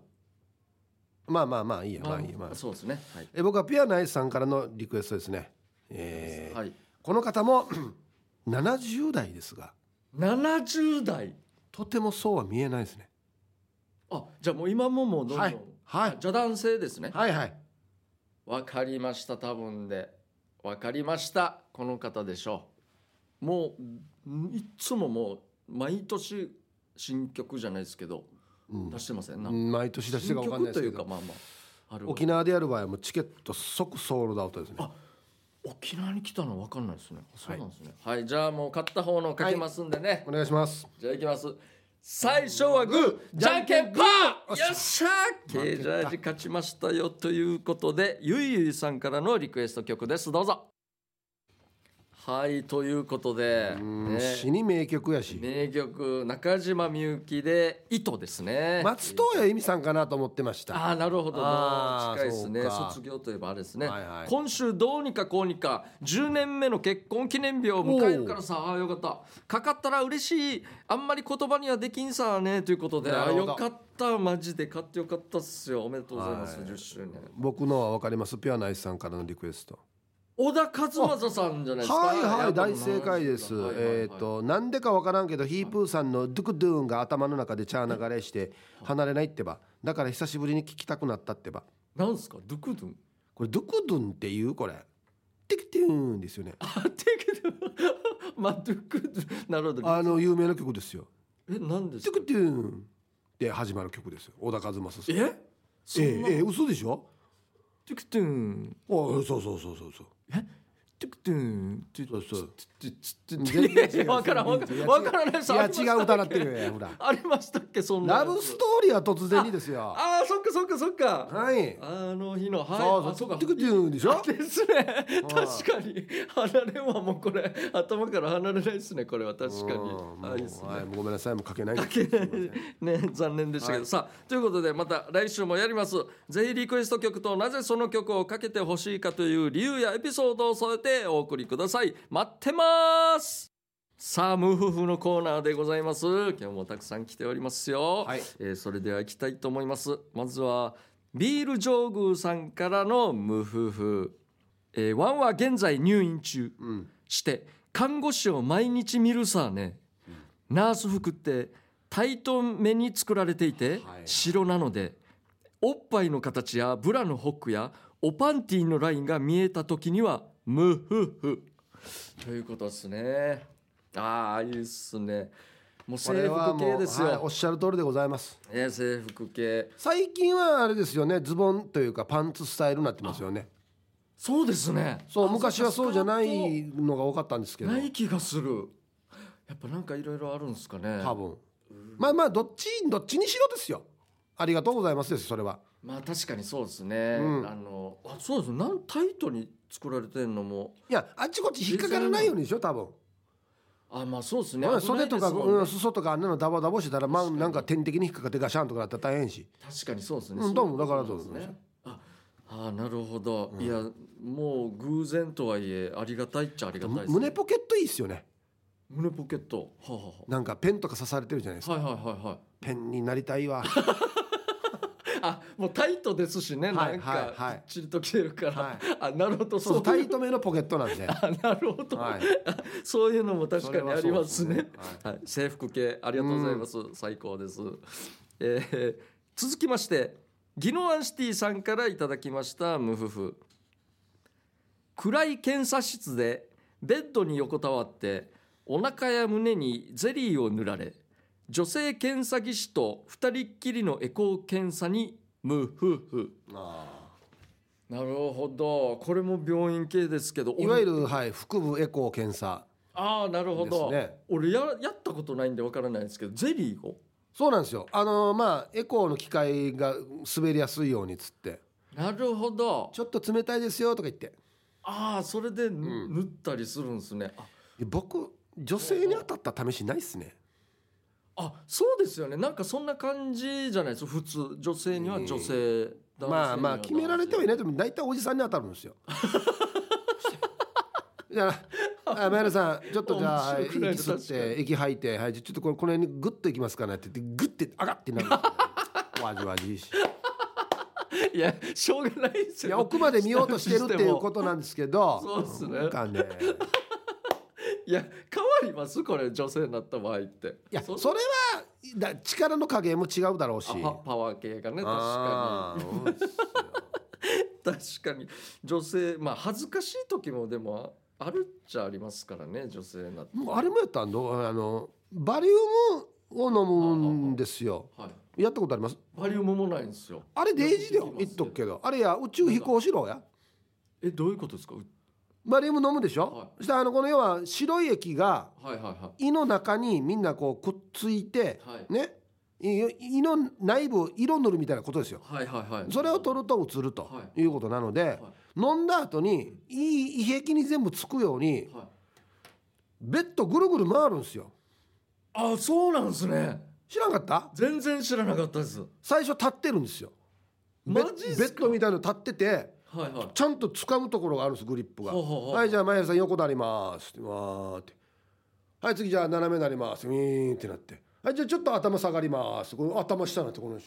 まあまあまあいいや。まあいいや。まあ。そうですね。はい、え僕はピアナイスさんからのリクエストですね。えーはい、この方も 70代ですが70代。とてもそうは見えないですね。あじゃあもう今ももうどんどん、はい。はい。あじゃあ男性ですね。はいはい。わかりました多分で。わかりました。この方でしょう。もうんいっつももう毎年新曲じゃないですけどうん。出してません？な、毎年出してるか分かんないですけど。というかまあまあ沖縄でやる場合はもうチケット即ソールドアウトですね。あ沖縄に来たの分かんないですね。そうなんですね。はい、じゃあもう買った方の書きますんでね、お願いします。じゃあいきます。最初はグー！じゃんけんパー！よっしゃー！ケージャージ勝ちましたよということでゆいゆいさんからのリクエスト曲です。どうぞはいということで、うんね。死に名曲やし。名曲中島みゆきで「糸」ですね。松任谷由実さんかなと思ってました。ああなるほど。近いですね。卒業といえばあれですね、はいはい。今週どうにかこうにか10年目の結婚記念日を迎えるからさあーよかった。かかったら嬉しい。あんまり言葉にはできんさねということで。あよかった。マジで買ってよかったっすよ。おめでとうございます、はい。10周年。僕のは分かります。ピアナイスさんからのリクエスト小田和正さんじゃないですか。はいはい大正解です、えっ、となんでかわからんけどヒープーさんのドゥクドゥーンが頭の中でチャー流れして離れないってば。だから久しぶりに聞きたくなったってば。なんすか？ドゥクドゥン？これドゥクドゥンっていう？これ。テクテューンですよね。あテクドゥン。まあドゥクドゥン。なるほど。あの有名な曲ですよ。え何ですか？テクテューンで始まる曲ですよ。小田和正さん。え？そんな？ええええ嘘でしょ？トゥクトゥン。あそうそうそうそうそう Huh? トゥクトゥントゥそうそう。トゥトゥ全トゥ然違うわからんわからんいやわからないいや違う歌なってるよほらありましたっけそんなラブストーリーは突然にですよああそっかそっかそっかはいあの日のはいそうあそうテクテューンでしょですね確かに離れんはもうこれ頭から離れないですねこれは確かにうんあいいですねごめんなさい、もう書けないね残念でしたけど、さあということでまた来週もやりますぜひリクエスト曲となぜその曲をかけてほしいかという理由やエピソードを添えてお送りください。待ってます。さあムフフのコーナーでございます。今日もたくさん来ておりますよ、はい。えーそれでは行きたいと思います。まずはビール上宮さんからのムフフ、えーワンは現在入院中、うん、して看護師を毎日見るさね、ナース服ってタイトめに作られていてはい。白なのでおっぱいの形やブラのホックやおパンティのラインが見えた時にはムフフということですね。ああいいっすね。もう制服系ですよ、はい、おっしゃる通りでございます。ね制服系。最近はあれですよねズボンというかパンツスタイルになってますよね。そうですね。そう昔はそうじゃないのが多かったんですけど。トない気がする。やっぱなんかいろいろあるんですかね。多分。まあまあどっちどっちにしろですよ。ありがとうございますですそれは。まあ確かにそうですね、うん。あのあそうです。なんタイトに作られてんのも。いやあっちこっち引っかからないようにでしょ多分。あまあそうですね。袖とか、うん、裾とかあんなのダボダボしてたらまあなんか点滴に引っかかってガシャンとかなったら大変し。確かにそうですね、うんどうもだからどうですね。ああなるほど、いやもう偶然とはいえありがたいっちゃありがたいです、ね、胸ポケットいいっすよね。胸ポケット。はあはなんかペンとか刺されてるじゃないですか。はいはいはいはい。ペンになりたいわ あもうタイトですしね、はいなんか、はいはい。ちりと着てるから、はい。あなるほど。そうそうタイトめのポケットなんで。あなるほど、はい。そういうのも確かにありますね。はい、制服系ありがとうございます、最高です、えー続きましてギノアンシティさんからいただきましたムフフ。暗い検査室でベッドに横たわってお腹や胸にゼリーを塗られ女性検査技師と二人っきりのエコー検査にムフフあなるほど。これも病院系ですけどーいわゆる、はい、腹部エコー検査ああなるほど、ね。俺ややったことないんでわからないですけどゼリーを？そうなんですよ。あのーまあエコーの機械が滑りやすいようにっつって。なるほど。ちょっと冷たいですよとか言って。ああそれでぬ塗ったりするんですね。あ僕女性に当たった試しないっすねあそうですよね。なんかそんな感じじゃないです普通。女性には女性、男性にまはあまあ決められてはいないと思う大体おじさんに当たるんですよ。じゃああ前田さんちょっとじゃあ息吸って息吐いてはいちょっとこの辺にグッといきますかねって言ってグッて上がってなるんですよ。わじわじし。いやしょうがないですよ。いや奥まで見ようとしてるっていうことなんですけどそうっすね。なんかねいや変わります？これ女性になった場合って。いいやそれはだ力の加減も違うだろうし。パパワー系がね確かに。確かに。女性まあ恥ずかしい時もでもあるっちゃありますからね女性になもうあれもやったんどあのバリウムを飲むんですよ。はい。やったことあります？バリウムもないんですよ。あれデイジだよよく聞きます言っとくけどあれや宇宙飛行しろや。えどういうことですか？うバリウム飲むでしょ、はい。そしたらあのこの要は白い液がはいはいはい。胃の中にみんなこうくっついて、はい。ね？い胃の内部色塗るみたいなことですよ。はいはいはい。それを取ると映るとはい。いうことなので、飲んだ後にいい胃壁に全部つくようにはい。ベッドぐるぐる回るんですよ。あそうなんですね。知らんかった？全然知らなかったです。最初立ってるんですよ。ベマジベッドみたいなの立っててはいはい。ちゃんと掴むところがあるんですグリップが。ほうほうほうはいじゃあ前原さん横になりますって。わーってはい次じゃあ斜めになります。ウィーンってなって。はいじゃあちょっと頭下がります。この頭下なんてこのうー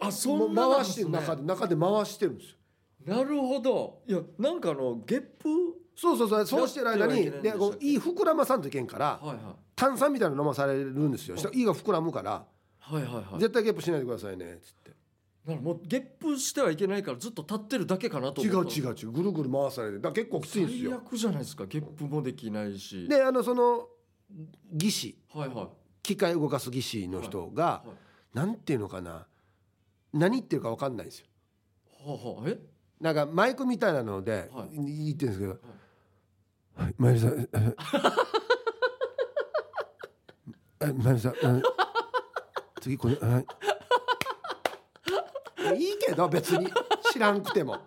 あそんななん回してる中で中で回してるんですよ。なるほど。いやなんかあのゲップそうそうそう。そうしてる間にでこう胃膨らまさんといけんからはいはい。炭酸みたいなの飲まされるんですよ。胃が膨らむから。はいはいはい。絶対ゲップしないでくださいねっつってなるもうゲップしてはいけないからずっと立ってるだけかなと違思った。う違う違う。ぐるぐる回されて。だから結構きついんです最よ悪じゃないですかゲップもできないし。であのその技師。はいはい。機械動かす技師の人が、はいなんていうのかな。何言ってるか分かんないんですよ。はあはあ。え？なんかマイクみたいなのでは言ってるんですけど「はい、マユリさん えええマユリさんうん次これはい」いいけど別に。知らんくても。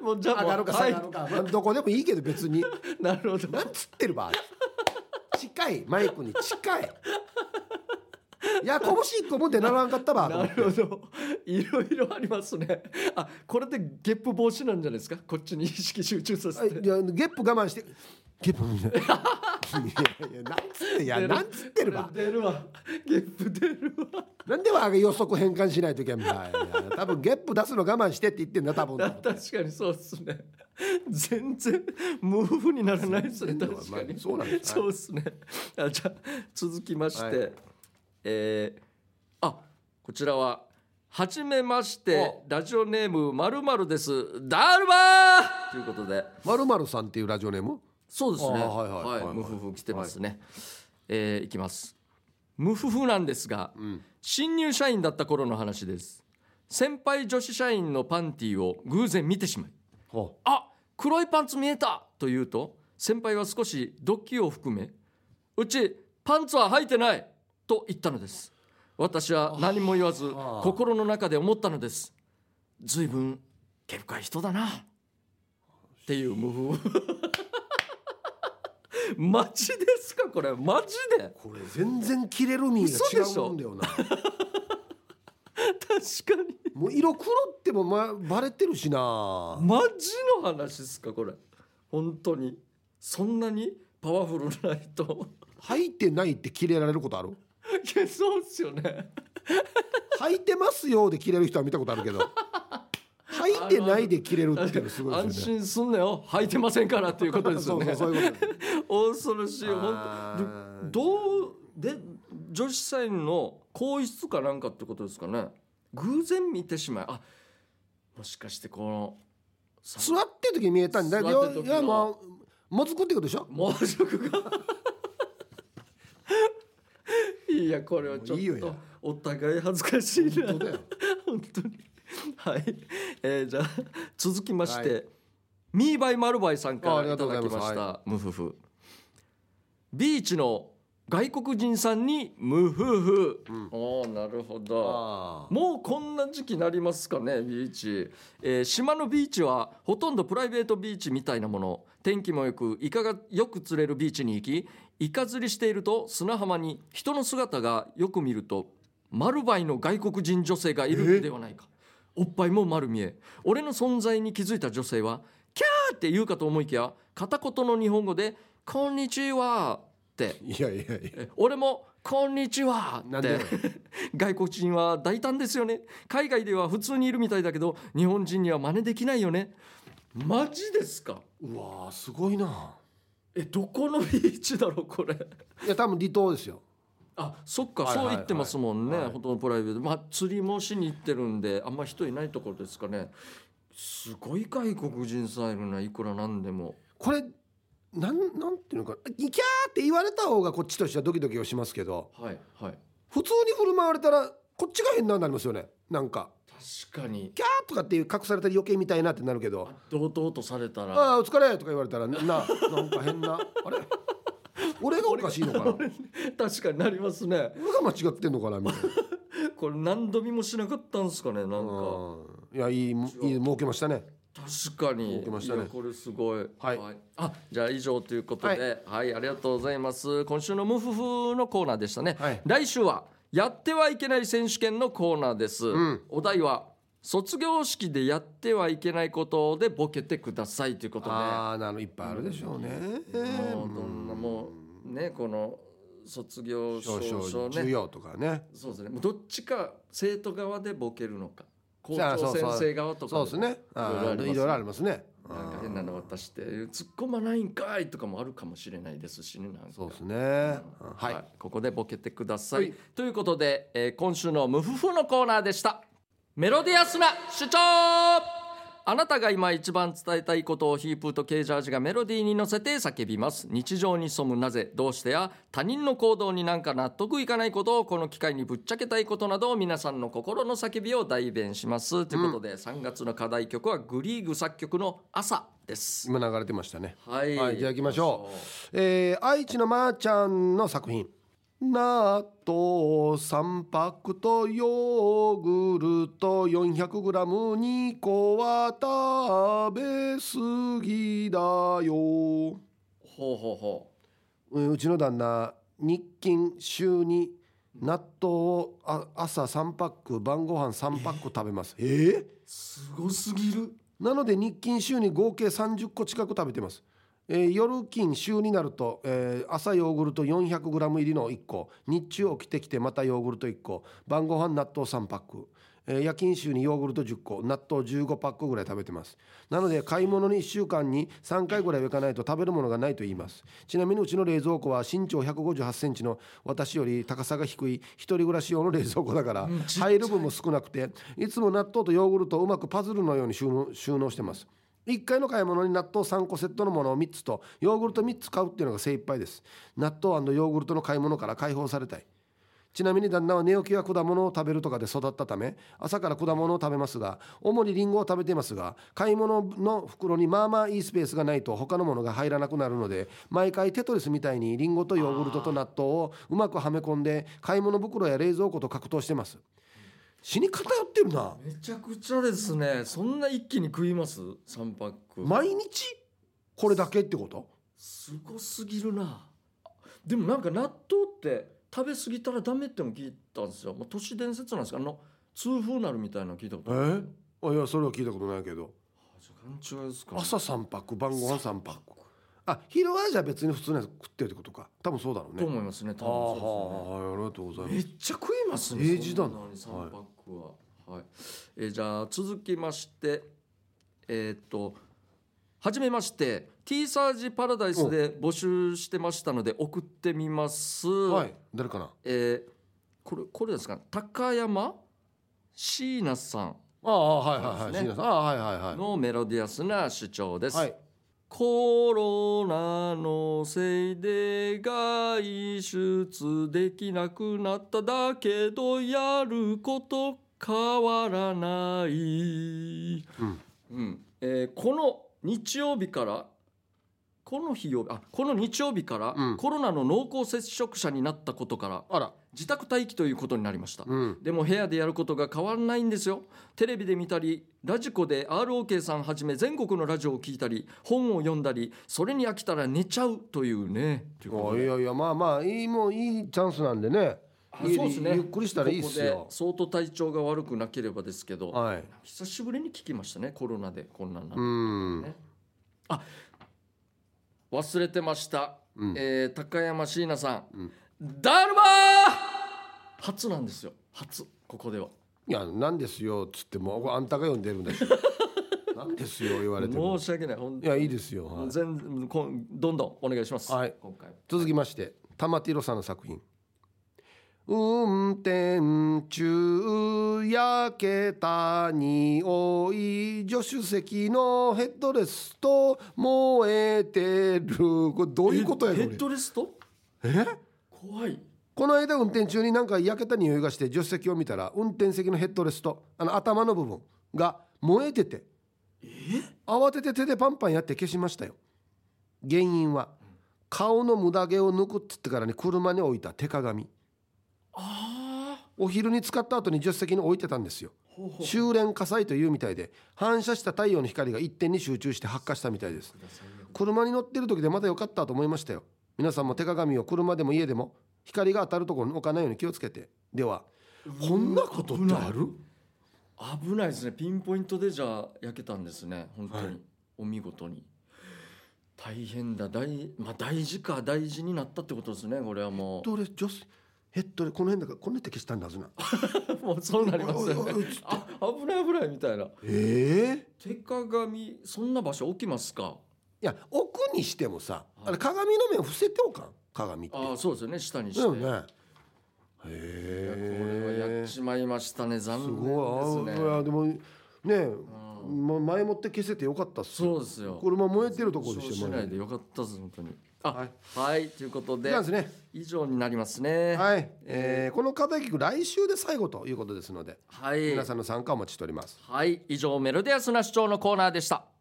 もうじゃあ上がるか下がるか、まあどこでもいいけど別に。なるほど。なんつってるば。近い。マイクに近い。やこぼし一個も出ならんかったば。なるほど。いろいろありますね。あこれでゲップ防止なんじゃないですか？こっちに意識集中させて。いやゲップ我慢してゲップいやいやなんつっていやなんつってるば出るわ。ゲップ出るわ。なんでわ予測変換しないといけんばいや多分ゲップ出すの我慢してって言ってんだ多分。確かにそうですね。全然無風にならないですね。確かにまあそうなんです。そうですね。あじゃあ続きまして、はい。えーあこちらははじめましてラジオネームまるまるです。ダルバー！ということで。まるまるさんっていうラジオネーム？そうですね。あはいはい。はい。はいムフフ来てますね、えーいきます。ムフフなんですが、新入社員だった頃の話です。先輩女子社員のパンティを偶然見てしまいほあ黒いパンツ見えた！と言うと先輩は少しドッキリを含めうちパンツは履いてない！と言ったのです。私は何も言わずあ。心の中で思ったのです。随分毛深い人だな！っていう無風 マジですか？これ。マジで？これ全然切れる身が違うんだよな。確かに。もう色黒ってもまバレてるしな。マジの話ですか？これ。本当に。そんなに？パワフルな人。履いてないって切れられることある？いやそうっすよね。履いてますよで切れる人は見たことあるけど履いてないで切れるっていうのすごいね。心すんなよ履いてませんからっていうことですよね恐ろしい本当どうで女子社員の更衣室かなんかってことですかね偶然見てしまいあもしかしてこのさ座ってる時に見えたんだ座ってる時のいやまあもずくってことでしょ猛食がいやこれはちょっとお互い恥ずかしいな本当だよ本当に はい、えーじゃあ 続きまして、はミーバイマルバイさんからいただきました。ムフフ。ビーチの外国人さんにムフフ、なるほど。あもうこんな時期なりますかねビーチ、えー島のビーチはほとんどプライベートビーチみたいなもの。天気もよくイカがよく釣れるビーチに行きイカ釣りしていると砂浜に人の姿がよく見ると丸バイの外国人女性がいるんではないかおっぱいも丸見え。俺の存在に気づいた女性はキャーって言うかと思いきや片言の日本語で「こんにちは」って。いやいやいや。え俺も「こんにちは」って。外国人は大胆ですよね。海外では普通にいるみたいだけど日本人には真似できないよね。マジですか？うわーすごいな。えどこのビーチだろうこれ。いや多分離島ですよあそっか、はいはいはい。そう言ってますもんね、はい。ほとんどプライベート。まあ釣りもしに行ってるんであんま人いないところですかね。すごい外国人さんいるないくらなんでも。これなんなんていうのかキャーって言われた方がこっちとしてはドキドキはしますけどはいはい。普通に振る舞われたらこっちが変なになりますよねなんか。確かに。キャーとかっていう隠された余計みたいなってなるけど。堂々とされた「ら。ああお疲れ」とか言われたらななんか変なあれ？俺がおかしいのかな？俺 確かになりますね。が間違ってんのかなみたいなこれ何度見もしなかったんですかねなんか。うん。いやいいいい儲けましたね。確かに。受けましたね。これすごい。はい。あじゃあ以上ということではい、ありがとうございます。今週のムフフのコーナーでしたね、はい。来週はやってはいけない選手権のコーナーです、ん。お題は卒業式でやってはいけないことでボケてくださいということで。ああなるいっぱいあるでしょうね。もうどん。なもうねこの卒業証少書ね。業とかねそうですねどっちか生徒側でボケるのか校長先生側とかそうですねいろいろありますねなんか変なの渡して突っ込まないんかいとかもあるかもしれないですしねそうですねはいここでボケてください、はいということで、えー今週のムフフのコーナーでしたメロディアスな主張。あなたが今一番伝えたいことをヒープーとケージャージがメロディーに乗せて叫びます。日常に潜むなぜどうしてや他人の行動になんか納得いかないことをこの機会にぶっちゃけたいことなどを皆さんの心の叫びを代弁します。ということで、3月の課題曲はグリーグ作曲の朝です。今流れてましたね。はい、はいじゃあ行きましょう。えー愛知のまーちゃんの作品。納豆3パックとヨーグルト 400g2 個は食べ過ぎだよ。ほうほうほう。んうちの旦那日勤週に納豆をあ朝3パック晩ご飯3パック食べます。え？ーうすごすぎる。なので日勤週に合計30個近く食べてます、えー夜勤週になると、えー朝ヨーグルト 400g 入りの1個。日中起きてきてまたヨーグルト1個。晩ご飯納豆3パック、えー夜勤週にヨーグルト10個納豆15パックぐらい食べてます。なので買い物に1週間に3回ぐらいは行かないと食べるものがないと言います。ちなみにうちの冷蔵庫は身長1 5 8センチの私より高さが低い一人暮らし用の冷蔵庫だから入る分も少なくていつも納豆とヨーグルトをうまくパズルのように収納収納してます。1回の買い物に納豆3個セットのものを3つとヨーグルト3つ買うっていうのが精一杯です。納豆ヨーグルトの買い物から解放されたいちなみに旦那は寝起きは果物を食べるとかで育ったため朝から果物を食べますが主にリンゴを食べていますが買い物の袋にまあまあいいスペースがないと他のものが入らなくなるので毎回テトリスみたいにリンゴとヨーグルトと納豆をうまくはめ込んで買い物袋や冷蔵庫と格闘してます。死に偏ってるな。めちゃくちゃですね。そんな一気に食います？3パック。毎日？これだけってこと？すごすぎるな。でもなんか納豆って食べ過ぎたらダメっても聞いたんですよ。もう都市伝説なんですか？あの痛風なるみたいなの聞いたことえある。あいやそれは聞いたことないけど。勘違いですか朝3パック晩ご飯3パックあ昼はじゃあ別に普通のやつ食ってるってことか。多分そうだろうね。と思いますね多ああ分そうはいありがとうございます。ですねめっちゃ食いますね平時だな。そんのに3パックは。はい、えーじゃあ続きましてえーっとはじめまして T サージパラダイスで募集してましたので送ってみます、はい。誰かな？えーこれこれですか？高山？椎名さん。ああはいはいはい。ね。椎名さん。ああはいはいはい。のメロディアスな主張です、はい。コロナのせいで外出できなくなっただけどやること変わらない、うん。うん。えーこの日曜日からこの日曜日あこの日曜日から、うん。コロナの濃厚接触者になったことからあら。自宅待機ということになりました、うん。でも部屋でやることが変わらないんですよ。テレビで見たりラジコで ROK さんはじめ全国のラジオを聞いたり本を読んだりそれに飽きたら寝ちゃうというね。といやいやまあまあいいもういいチャンスなんでね。そうですね。ゆっくりしたらいいっすここよで相当体調が悪くなければですけど、はい。久しぶりに聞きましたねコロナでこんなんなね忘れてました、うん。えー高山椎名さん、ん。だるま！ー初なんですよ。初ここでは。いやなんですよっつってもあんたが読んでるんだし。なんですよ言われても。申し訳ない本いやいいですよ、はい。全然こんどんどんお願いします。はい。今回。続きまして玉ティロさんの作品運転中焼けた匂い助手席のヘッドレスト燃えてるこれどういうことやこれヘッドレスト？え？怖い。この間運転中になんか焼けた匂いがして助手席を見たら運転席のヘッドレストあの頭の部分が燃えてて慌てて手でパンパンやって消しましたよ原因は顔の無駄毛を抜くっつってからに車に置いた手鏡。お昼に使った後に助手席に置いてたんですよ。修練火災というみたいで反射した太陽の光が一点に集中して発火したみたいです。車に乗ってる時でまだ良かったと思いましたよ。皆さんも手鏡を車でも家でも光が当たるところに置かないように気をつけて。ではこんなことってある？危ない。ですね。ピンポイントでじゃあ焼けたんですね。本当に、はい。お見事に。大変だ。大まあ大事か大事になったってことですね。これはもどれ女子ヘッドレこの辺だからこんなって消したんだはずなう もうそうなりますよね。あ危ない危ないみたいな。ええ？手鏡そんな場所置きますか？いや奥にしてもさあれ鏡の面伏せておかん鏡ってああそうですよね下にして。ねいやこれはへえやっちまいましたね残す念ですね。いやでもねま前もって消せてよかったっすよそうですよ。車燃えてるところでしてそうしないでよかったです本当に。あははいい、ということでね以上になりますね。はい、えーこの課題曲来週で最後ということですのではい。皆さんの参加をお待ちしておりますはい、以上メロディアスな主張のコーナーでした。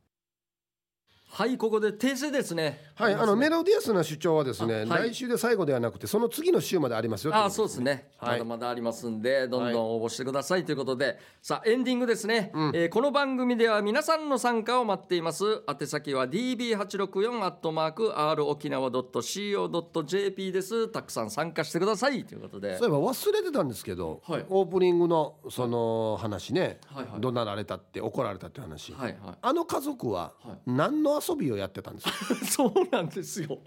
はい、ここで訂正ですね。はいあのメロディアスな主張はですね、あはい。来週で最後ではなくてその次の週までありますよあ、そうですね。はい。まだまだありますんで、どんどん応募してくださいということで、さあエンディングですね、えーこの番組では皆さんの参加を待っています。宛先は db864 アットマーク r 沖縄 .co.jp です。たくさん参加してくださいということで。そう。いえば忘れてたんですけど、はい。オープニングのその話ね、はいはい。怒鳴られたって怒られたって話、はいはあの家族ははい。何の遊びをやってたんですか、い。そうなんですよ。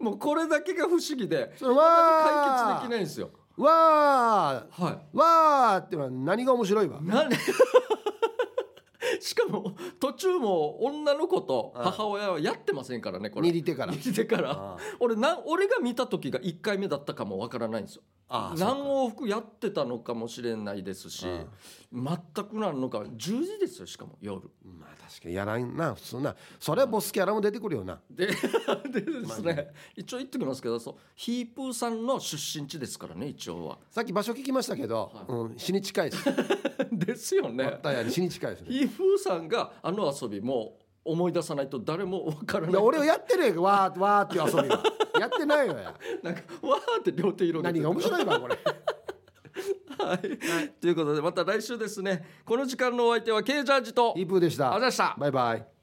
もうこれだけが不思議で、それ解は決できないんですよ。わー。はわーってのは何が面白いわ？しかも途中も女の子と母親はやってませんからねこれ。握り手から握り手からあ俺なん俺が見た時が1回目だったかもわからないんですよあ何往復やってたのかもしれないですし全くなんのか10時ですよしかも夜。まあ確かにやらんな普通な。それはボスキャラも出てくるよな。でで ですね。一応言ってきますけどそうヒープーさんの出身地ですからね一応は。さっき場所聞きましたけど、うん、死に近いです。ですよね。タヤに死に近いですね。ヒープーさんがあの遊びも思い出さないと誰もわからない。いや俺はやってるやんわーわーっていう遊びはやってないよ。や なんかわーって両手広げて。何が面白いわこれ。はい、ということでまた来週ですね。この時間のお相手は K ジャージとイープーでした。ありがとうございました。バイバイ